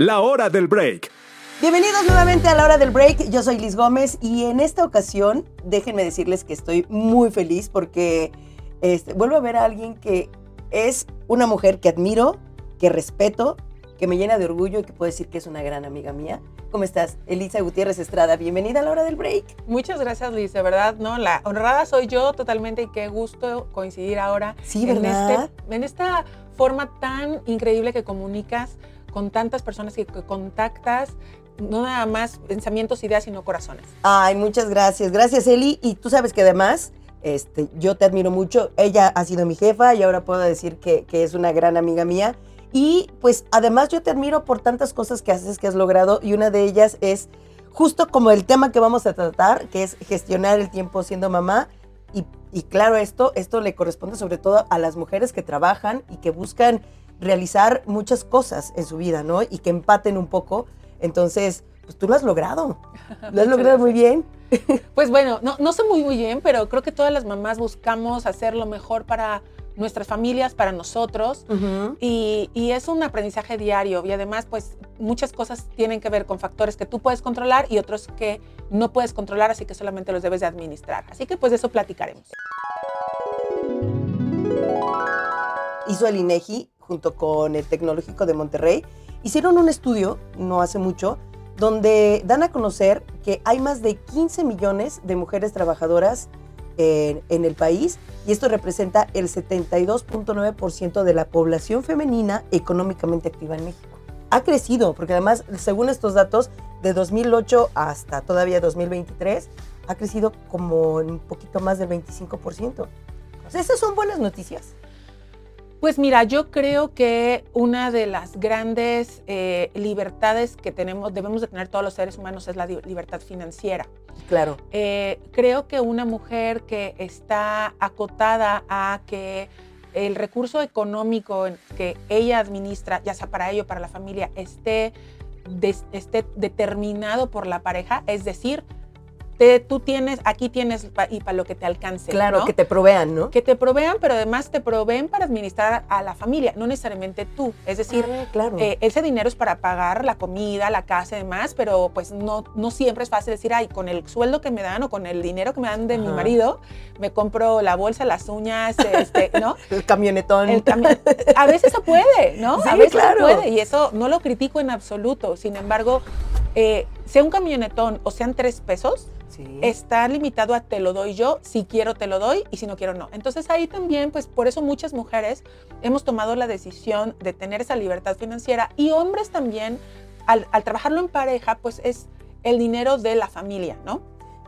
la hora del break. Bienvenidos nuevamente a la hora del break. Yo soy Liz Gómez y en esta ocasión déjenme decirles que estoy muy feliz porque este, vuelvo a ver a alguien que es una mujer que admiro, que respeto, que me llena de orgullo y que puedo decir que es una gran amiga mía. ¿Cómo estás? Elisa Gutiérrez Estrada, bienvenida a la hora del break. Muchas gracias, Liz, de verdad, ¿no? La honrada soy yo totalmente y qué gusto coincidir ahora Sí, en, ¿verdad? este- en esta forma tan increíble que comunicas con tantas personas que contactas, no nada más pensamientos, ideas, sino corazones. Ay, muchas gracias. Gracias, Eli. Y tú sabes que además, este, yo te admiro mucho. Ella ha sido mi jefa y ahora puedo decir que, que es una gran amiga mía. Y pues además yo te admiro por tantas cosas que haces, que has logrado. Y una de ellas es justo como el tema que vamos a tratar, que es gestionar el tiempo siendo mamá. Y, y claro, esto, esto le corresponde sobre todo a las mujeres que trabajan y que buscan realizar muchas cosas en su vida, ¿no? Y que empaten un poco. Entonces, pues tú lo has logrado. Lo has logrado muy bien. Pues bueno, no, no sé muy, muy bien, pero creo que todas las mamás buscamos hacer lo mejor para nuestras familias, para nosotros. Y, y es un aprendizaje diario y además pues muchas cosas tienen que ver con factores que tú puedes controlar y otros que no puedes controlar, así que solamente los debes de administrar. Así que pues de eso platicaremos. Hizo el INEGI junto con el Tecnológico de Monterrey. Hicieron un estudio, no hace mucho, donde dan a conocer que hay más de 15 millones de mujeres trabajadoras en, en el país y esto representa el 72.9% de la población femenina económicamente activa en México. Ha crecido, porque además, según estos datos, de 2008 hasta todavía 2023, ha crecido como un poquito más del 25%. O sea, esas son buenas noticias. Pues mira, yo creo que una de las grandes eh, libertades que tenemos, debemos de tener todos los seres humanos es la libertad financiera. Claro. Eh, creo que una mujer que está acotada a que el recurso económico que ella administra, ya sea para ella o para la familia, esté, esté determinado por la pareja, es decir, te- tú tienes, aquí tienes pa- y para lo que te alcance. Claro, ¿no? que te provean, ¿no? que te provean, pero además te proveen para administrar a la familia, no necesariamente tú. Es decir, Ah, claro. eh, ese dinero es para pagar la comida, la casa y demás, pero pues no, no siempre es fácil decir, ay, con el sueldo que me dan o con el dinero que me dan de mi marido, me compro la bolsa, las uñas, este, ¿no? el camionetón. El cami- a veces se puede, ¿no? Sí, a veces claro. se puede y eso no lo critico en absoluto. Sin embargo, eh, sea un camionetón o sean tres pesos, Sí. está limitado a te lo doy yo, si quiero te lo doy y si no quiero no. Entonces ahí también, pues por eso muchas mujeres hemos tomado la decisión de tener esa libertad financiera y hombres también, al, al trabajarlo en pareja, pues es el dinero de la familia, ¿no?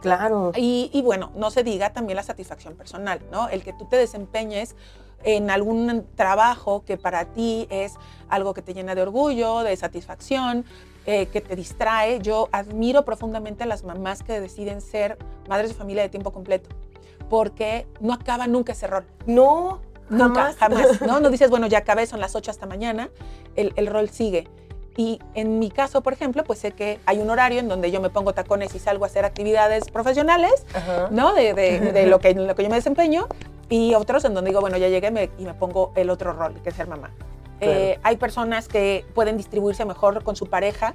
claro. Y, y bueno, no se diga también la satisfacción personal, ¿no? El que tú te desempeñes en algún trabajo que para ti es algo que te llena de orgullo, de satisfacción, eh, que te distrae. Yo admiro profundamente a las mamás que deciden ser madres de familia de tiempo completo, porque no acaba nunca ese rol. No, Nunca, jamás. jamás. ¿no? no dices, bueno, ya acabé, son las 8 hasta mañana, el, el rol sigue. Y en mi caso, por ejemplo, pues sé que hay un horario en donde yo me pongo tacones y salgo a hacer actividades profesionales, Ajá. ¿no? De, de- de lo, que, lo que yo me desempeño. Y otros en donde digo, bueno, ya llegué me- y me pongo el otro rol, que es ser mamá. Eh, hay personas que pueden distribuirse mejor con su pareja.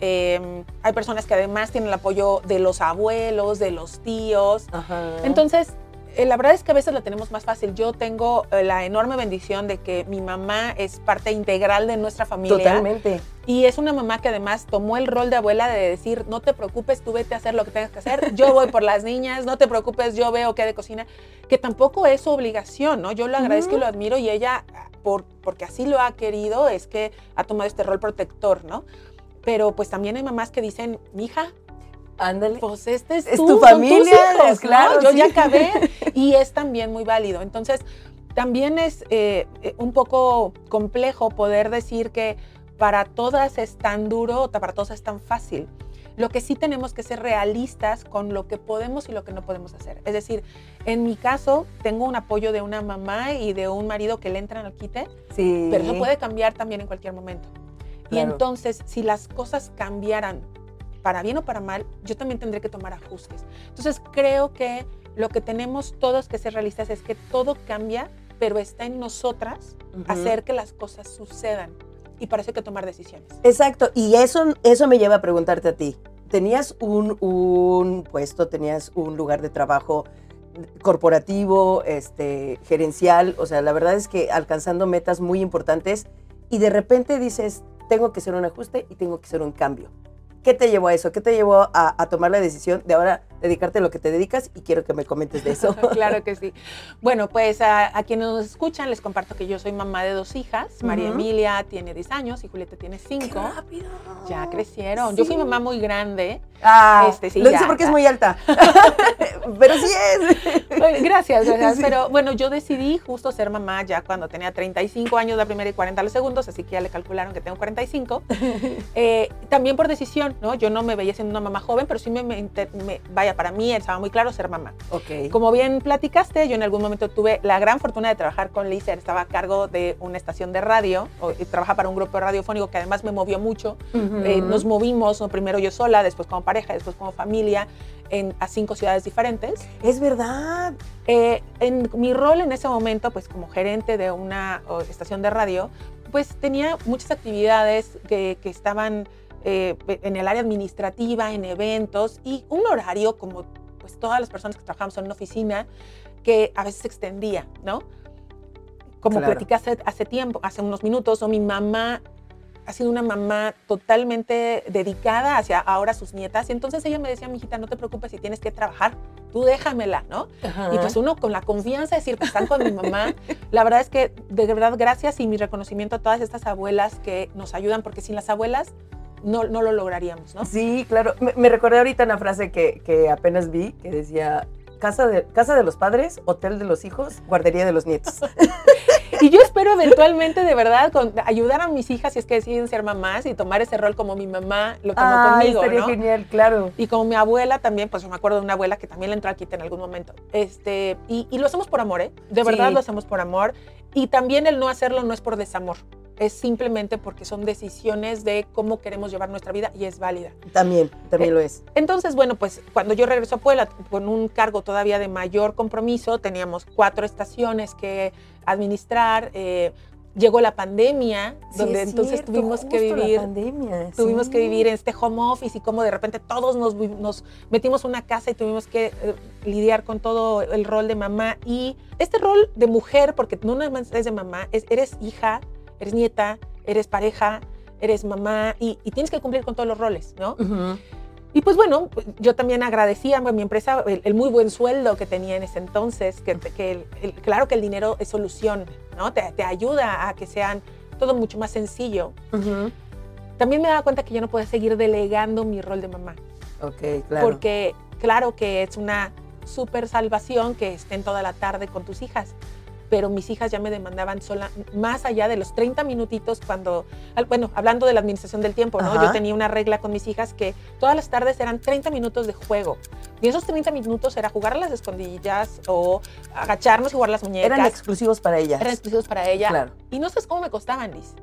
Eh, hay personas que además tienen el apoyo de los abuelos, de los tíos. Ajá. Entonces, eh, la verdad es que a veces la tenemos más fácil. Yo tengo eh, la enorme bendición de que mi mamá es parte integral de nuestra familia. Totalmente. Y es una mamá que además tomó el rol de abuela de decir, no te preocupes, tú vete a hacer lo que tengas que hacer, yo voy por las niñas, no te preocupes, yo veo qué de cocina, que tampoco es su obligación, ¿no? Yo lo agradezco y lo admiro y ella, por, porque así lo ha querido, es que ha tomado este rol protector, ¿no? Pero pues también hay mamás que dicen, mija, Ándale. pues este es, Es tú, tu son tus familia, hijos, claro, ¿no? Yo sí. ya acabé y es también muy válido. Entonces, también es eh, eh, un poco complejo poder decir que para todas es tan duro o para todas es tan fácil. Lo que sí tenemos que ser realistas con lo que podemos y lo que no podemos hacer. Es decir, en mi caso, tengo un apoyo de una mamá y de un marido que le entran al quite, Sí. pero eso puede cambiar también en cualquier momento. Y entonces, si las cosas cambiaran para bien o para mal, yo también tendré que tomar ajustes. Entonces, creo que lo que tenemos todos que ser realistas es que todo cambia, pero está en nosotras hacer que las cosas sucedan. Y hay que tomar decisiones. Exacto, y eso, eso me lleva a preguntarte a ti. Tenías un, un puesto, tenías un lugar de trabajo corporativo, este, gerencial, o sea, la verdad es que alcanzando metas muy importantes y de repente dices, tengo que hacer un ajuste y tengo que hacer un cambio. ¿Qué te llevó a eso? ¿Qué te llevó a, tomar la decisión de ahora dedicarte a lo que te dedicas? Y quiero que me comentes de eso. claro que sí. Bueno, pues a, quienes nos escuchan les comparto que yo soy mamá de dos hijas. María Emilia tiene 10 años y Julieta tiene 5. rápido! Ya crecieron. Yo fui mamá muy grande. Ah, este, sí, lo dice porque es muy alta. pero sí es. gracias, gracias. Pero bueno, yo decidí justo ser mamá ya cuando tenía 35 años la primera y 40 los segundos, así que ya le calcularon que tengo 45. Eh, también por decisión, ¿no? Yo no me veía siendo una mamá joven, pero sí me, vaya, para mí estaba muy claro ser mamá. Ok. Como bien platicaste, yo en algún momento tuve la gran fortuna de trabajar con Lisa, estaba a cargo de una estación de radio, o, y trabaja para un grupo radiofónico que además me movió mucho. Eh, nos movimos, primero yo sola, después como pareja, después como familia, en, a cinco ciudades diferentes. Es verdad. Eh, en mi rol en ese momento, pues como gerente de una estación de radio, pues tenía muchas actividades que, que estaban eh, en el área administrativa, en eventos y un horario como pues todas las personas que trabajamos en una oficina que a veces se extendía, ¿no? Como claro. platicaste hace tiempo, hace unos minutos, o mi mamá ha sido una mamá totalmente dedicada hacia ahora sus nietas. Y entonces ella me decía, mijita, no te preocupes si tienes que trabajar, tú déjamela, ¿no? Y pues uno con la confianza de decir, pues están con mi mamá. La verdad es que de verdad gracias y mi reconocimiento a todas estas abuelas que nos ayudan, porque sin las abuelas no, no lo lograríamos, ¿no? Sí, claro. Me, recordé ahorita una frase que, que apenas vi que decía, casa de, casa de los padres, hotel de los hijos, guardería de los nietos. y yo espero eventualmente, de verdad, con, ayudar a mis hijas si es que deciden ser mamás y tomar ese rol como mi mamá lo tomó ah, conmigo. Estaría genial, claro. Y como mi abuela también, pues yo me acuerdo de una abuela que también le entró quite en algún momento. Este, y, lo hacemos por amor, ¿eh? De verdad lo hacemos por amor. Y también el no hacerlo no es por desamor es simplemente porque son decisiones de cómo queremos llevar nuestra vida y es válida. También, también lo es. Entonces, bueno, pues cuando yo regreso a Puebla con un cargo todavía de mayor compromiso, teníamos cuatro estaciones que administrar. Eh, llegó la pandemia, donde entonces tuvimos que vivir, tuvimos que vivir en este home office y como de repente todos nos, nos metimos una casa y tuvimos que eh, lidiar con todo el rol de mamá y este rol de mujer, porque no nada más es de mamá, es, eres hija, eres nieta, eres pareja, eres mamá y, tienes que cumplir con todos los roles, ¿no? Y pues bueno, yo también agradecía a mi empresa el, muy buen sueldo que tenía en ese entonces, que, que claro que el dinero es solución, ¿no? Te, te, ayuda a que sean todo mucho más sencillo. También me daba cuenta que yo no podía seguir delegando mi rol de mamá. Ok, claro. Porque claro que es una súper salvación que estén toda la tarde con tus hijas, pero mis hijas ya me demandaban sola, más allá de los 30 minutitos cuando, bueno, hablando de la administración del tiempo, ¿no? Yo tenía una regla con mis hijas que todas las tardes eran 30 minutos de juego. Y esos 30 minutos era jugar a las escondillas o agacharnos y jugar las muñecas. Eran exclusivos para ellas. Eran exclusivos para ella. Claro. Y no sabes cómo me costaban, Liz.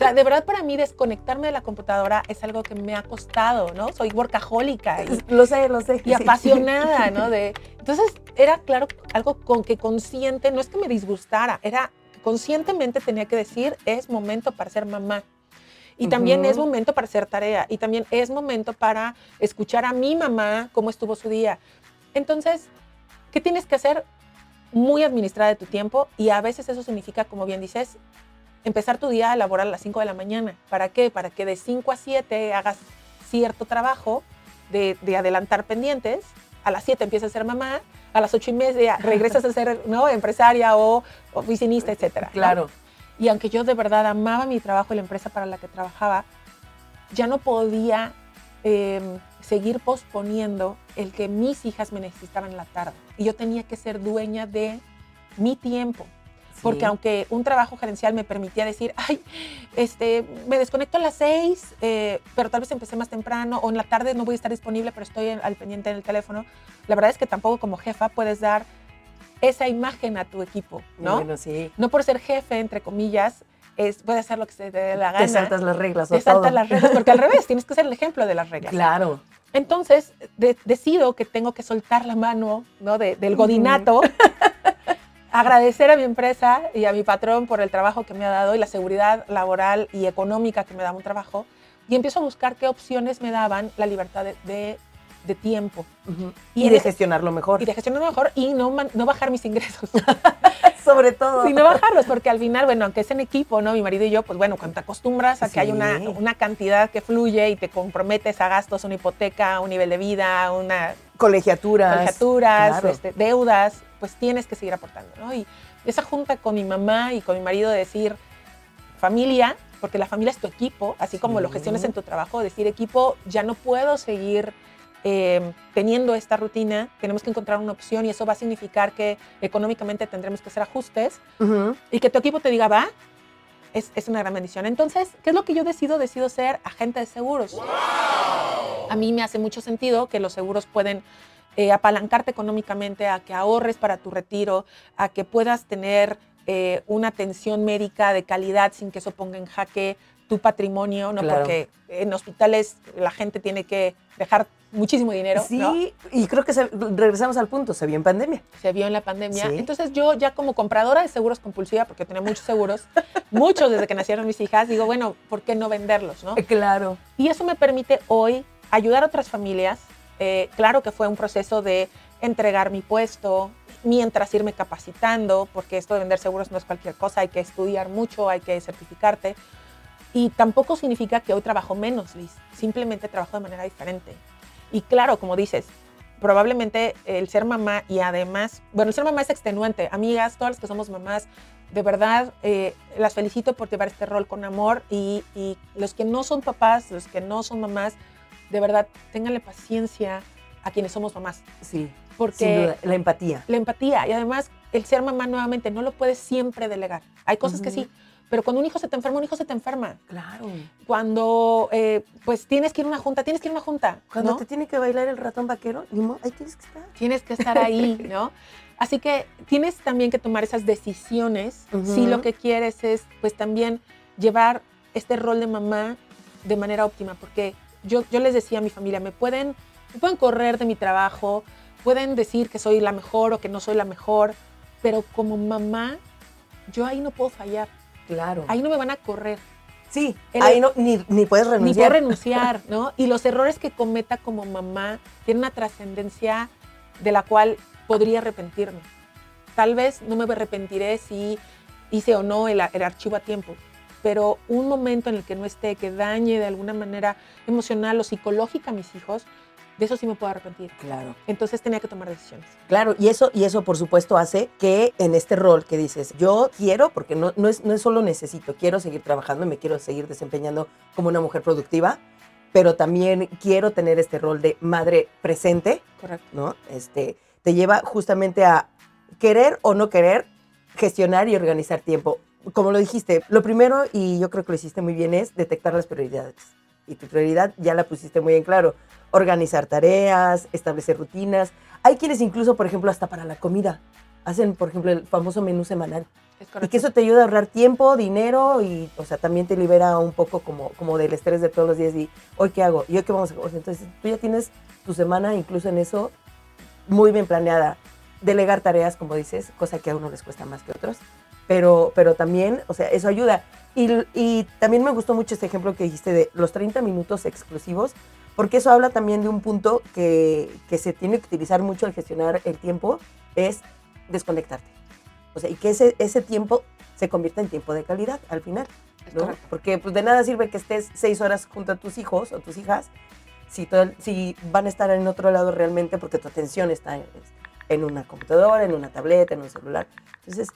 Sea, de verdad para mí desconectarme de la computadora es algo que me ha costado, ¿no? Soy workahólica. Y, lo sé, lo sé. Y apasionada, ¿no? De, entonces era, claro, algo con que consciente, no es que me disgustara, era conscientemente tenía que decir, es momento para ser mamá. Y también es momento para hacer tarea. Y también es momento para escuchar a mi mamá cómo estuvo su día. Entonces, ¿qué tienes que hacer? Muy administrada de tu tiempo. Y a veces eso significa, como bien dices, empezar tu día a elaborar a las 5 de la mañana. ¿Para qué? Para que de 5 a 7 hagas cierto trabajo de, adelantar pendientes. A las 7 empiezas a ser mamá. A las 8 y media regresas a ser ¿no? empresaria o oficinista, etcétera. Claro. Y aunque yo de verdad amaba mi trabajo y la empresa para la que trabajaba, ya no podía em, seguir posponiendo el que mis hijas me necesitaban en la tarde. Y yo tenía que ser dueña de mi tiempo. Porque aunque un trabajo gerencial me permitía decir, ay, este, me desconecto a las seis, eh, pero tal vez empecé más temprano, o en la tarde no voy a estar disponible, pero estoy al pendiente en el teléfono. La verdad es que tampoco como jefa puedes dar esa imagen a tu equipo, ¿no? Bueno, sí. No por ser jefe, entre comillas, es, puede hacer lo que se te dé la gana. Te saltas las reglas. Te saltas las reglas, porque al revés, tienes que ser el ejemplo de las reglas. Claro. Entonces, decido que tengo que soltar la mano ¿no? del godinato agradecer a mi empresa y a mi patrón por el trabajo que me ha dado y la seguridad laboral y económica que me daba un trabajo. Y empiezo a buscar qué opciones me daban la libertad de, de, tiempo. Y, de gestionarlo mejor. Y de gestionarlo mejor y no, no bajar mis ingresos. Sobre todo. Sí, no bajarlos, porque al final, bueno, aunque es en equipo, ¿no? Mi marido y yo, pues bueno, cuando te acostumbras a que hay una, una cantidad que fluye y te comprometes a gastos, una hipoteca, un nivel de vida, una... Colegiaturas. Colegiaturas, este, deudas, pues tienes que seguir aportando, ¿no? Y esa junta con mi mamá y con mi marido de decir, familia, porque la familia es tu equipo, así como lo gestiones en tu trabajo, decir equipo, ya no puedo seguir eh, teniendo esta rutina, tenemos que encontrar una opción y eso va a significar que económicamente tendremos que hacer ajustes y que tu equipo te diga, va, es, es, una gran bendición. Entonces, ¿qué es lo que yo decido? Decido ser agente de seguros. A mí me hace mucho sentido que los seguros pueden eh, apalancarte económicamente a que ahorres para tu retiro, a que puedas tener eh, una atención médica de calidad sin que eso ponga en jaque tu patrimonio, ¿no? Porque en hospitales la gente tiene que dejar muchísimo dinero. Sí, y creo que regresamos al punto, se vio en pandemia. Se vio en la pandemia. Entonces yo ya como compradora de seguros compulsiva, porque tenía muchos seguros, muchos desde que nacieron mis hijas, digo, bueno, ¿por qué no venderlos? ¿no? Claro. Y eso me permite hoy ayudar a otras familias. Eh, claro que fue un proceso de entregar mi puesto, mientras irme capacitando, porque esto de vender seguros no es cualquier cosa, hay que estudiar mucho, hay que certificarte. Y tampoco significa que hoy trabajo menos, Liz. Simplemente trabajo de manera diferente. Y claro, como dices, probablemente el ser mamá y además, bueno, el ser mamá es extenuante. Amigas, todas las que somos mamás, de verdad eh, las felicito por llevar este rol con amor y, los que no son papás, los que no son mamás, de verdad, ténganle paciencia a quienes somos mamás. Sí. Porque la empatía. La empatía. Y además, el ser mamá nuevamente no lo puedes siempre delegar. Hay cosas que sí, pero cuando un hijo se te enferma, un hijo se te enferma. Claro. Cuando, eh, pues, tienes que ir a una junta, tienes que ir a una junta. Cuando te tiene que bailar el ratón vaquero, ahí tienes que estar. Tienes que estar ahí, ¿no? Así que tienes también que tomar esas decisiones si lo que quieres es, pues, también llevar este rol de mamá de manera óptima. Porque yo, yo les decía a mi familia, me pueden, me pueden correr de mi trabajo, pueden decir que soy la mejor o que no soy la mejor, pero como mamá, yo ahí no puedo fallar Claro. Ahí no me van a correr. Sí, ahí no, ni, puedes renunciar. Ni puedo renunciar, ¿no? Y los errores que cometa como mamá tienen una trascendencia de la cual podría arrepentirme. Tal vez no me arrepentiré si hice o no el, el archivo a tiempo, pero un momento en el que no esté, que dañe de alguna manera emocional o psicológica a mis hijos, de eso sí me puedo arrepentir. Claro. Entonces tenía que tomar decisiones. Claro, y eso, y eso por supuesto hace que en este rol que dices, yo quiero, porque no, no, es, no es solo necesito, quiero seguir trabajando y me quiero seguir desempeñando como una mujer productiva, pero también quiero tener este rol de madre presente. Correcto. ¿no? Este, te lleva justamente a querer o no querer gestionar y organizar tiempo. Como lo dijiste, lo primero, y yo creo que lo hiciste muy bien, es detectar las prioridades. Y tu prioridad ya la pusiste muy en claro organizar tareas, establecer rutinas. Hay quienes incluso, por ejemplo, hasta para la comida, hacen, por ejemplo, el famoso menú semanal. y que eso te ayuda a ahorrar tiempo, dinero y, o sea, también te libera un poco como, como del estrés de todos los días y, ¿hoy qué hago? ¿Y hoy qué vamos a hacer? Entonces, tú ya tienes tu semana incluso en eso muy bien planeada. Delegar tareas, como dices, cosa que a uno les cuesta más que a otros, pero, pero también, o sea, eso ayuda. Y, y también me gustó mucho este ejemplo que dijiste de los 30 minutos exclusivos porque eso habla también de un punto que, que se tiene que utilizar mucho al gestionar el tiempo, es desconectarte. O sea, y que ese, ese tiempo se convierta en tiempo de calidad al final. ¿no? Porque pues, de nada sirve que estés seis horas junto a tus hijos o tus hijas si, si van a estar en otro lado realmente porque tu atención está en, en una computadora, en una tableta, en un celular. Entonces,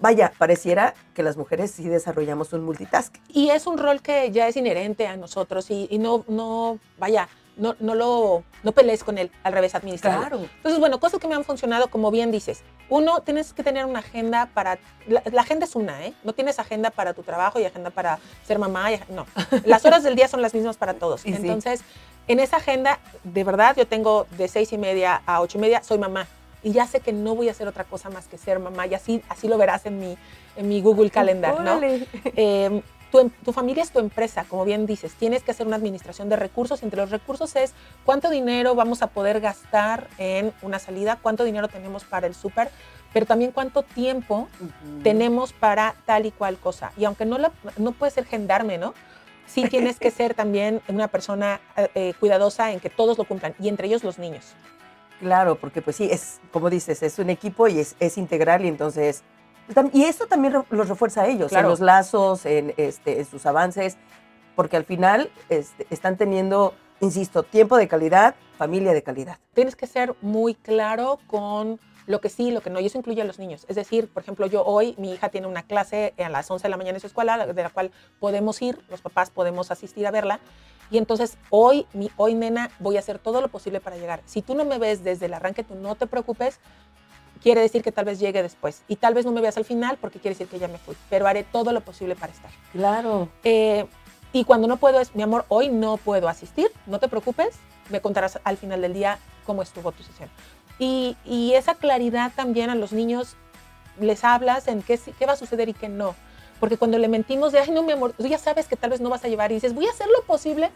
vaya, pareciera que las mujeres sí desarrollamos un multitask. Y es un rol que ya es inherente a nosotros y, no, no, vaya, no, no lo no pelees con él, al revés, administrarlo. Claro. Entonces, bueno, cosas que me han funcionado, como bien dices. Uno, tienes que tener una agenda para... La, agenda es una, ¿eh? No tienes agenda para tu trabajo y agenda para ser mamá. no, las horas del día son las mismas para todos. Entonces, en esa agenda, de verdad, yo tengo de seis y media a ocho y media, soy mamá y ya sé que no voy a hacer otra cosa más que ser mamá y así, así lo verás en mi, en mi Google Calendar, ¿no? Eh, tu, tu, familia es tu empresa, como bien dices, tienes que hacer una administración de recursos. Entre los recursos es cuánto dinero vamos a poder gastar en una salida, cuánto dinero tenemos para el súper, pero también cuánto tiempo tenemos para tal y cual cosa. Y aunque no, la, no puede ser gendarme, ¿no? Sí tienes que ser también una persona eh, eh, cuidadosa en que todos lo cumplan, y entre ellos los niños. Claro, porque pues sí, es como dices, es un equipo y es, es integral y entonces... tam- Y esto también los refuerza a ellos, Claro. en los lazos, en, este, en sus avances, porque al final este, están teniendo, insisto, tiempo de calidad, familia de calidad. Tienes que ser muy claro con lo que sí lo que no, y eso incluye a los niños. Es decir, por ejemplo, yo hoy, mi hija tiene una clase a las 11 de la mañana en su escuela, de la cual podemos ir, los papás podemos asistir a verla, y entonces hoy, mi, hoy nena, voy a hacer todo lo posible para llegar. Si tú no me ves desde el arranque, tú no te preocupes, quiere decir que tal vez llegue después, y tal vez no me veas al final porque quiere decir que ya me fui, pero haré todo lo posible para estar. Claro. Eh, y cuando no puedo es, mi amor, hoy no puedo asistir, no te preocupes, me contarás al final del día cómo estuvo tu sesión. Y, y esa claridad también a los niños les hablas en qué, qué va a suceder y qué no. Porque cuando le mentimos de, ay, no, mi amor, tú ya sabes que tal vez no vas a llevar y dices, voy a hacer lo posible,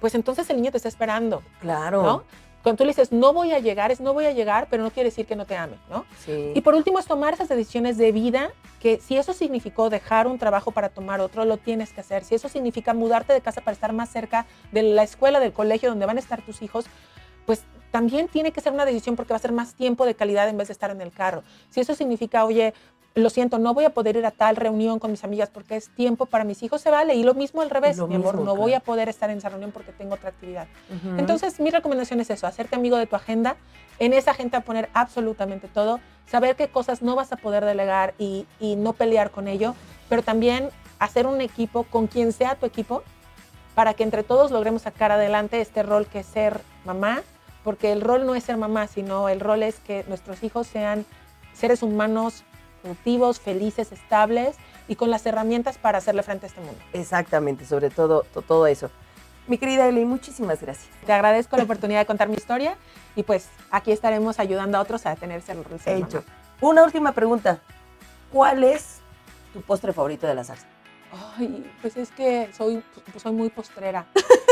pues entonces el niño te está esperando, Claro. ¿no? Cuando tú le dices, no voy a llegar, es no voy a llegar, pero no quiere decir que no te ame, ¿no? Sí. Y por último es tomar esas decisiones de vida, que si eso significó dejar un trabajo para tomar otro, lo tienes que hacer. Si eso significa mudarte de casa para estar más cerca de la escuela, del colegio donde van a estar tus hijos, pues también tiene que ser una decisión porque va a ser más tiempo de calidad en vez de estar en el carro. Si eso significa, oye, lo siento, no voy a poder ir a tal reunión con mis amigas porque es tiempo para mis hijos, se vale. Y lo mismo al revés, Lo mi amor, mismo, no voy a poder estar en esa reunión porque tengo otra actividad. Entonces, mi recomendación es eso, hacerte amigo de tu agenda, en esa agenda poner absolutamente todo, saber qué cosas no vas a poder delegar y, y no pelear con ello, pero también hacer un equipo con quien sea tu equipo para que entre todos logremos sacar adelante este rol que es ser mamá, porque el rol no es ser mamá, sino el rol es que nuestros hijos sean seres humanos productivos, felices, estables y con las herramientas para hacerle frente a este mundo. Exactamente, sobre todo to- todo eso. Mi querida Eli, muchísimas gracias. Te agradezco la oportunidad de contar mi historia y pues aquí estaremos ayudando a otros a tener ser Hecho. mamá. Una última pregunta. ¿Cuál es tu postre favorito de la salsa? Ay, pues es que soy, soy muy postrera.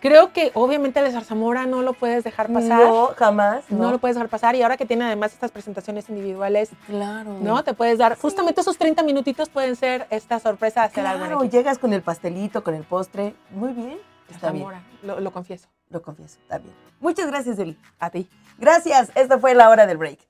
Creo que obviamente el zarzamora no lo puedes dejar pasar. No, jamás. No. lo puedes dejar pasar y ahora que tiene además estas presentaciones individuales, Claro. ¿no? Te puedes dar, justamente esos 30 minutitos pueden ser esta sorpresa de hacer algo Claro, llegas con el pastelito, con el postre. Muy bien. Está bien. Lo confieso. Lo confieso, está bien. Muchas gracias, Eli. A ti. Gracias. Esta fue la hora del break.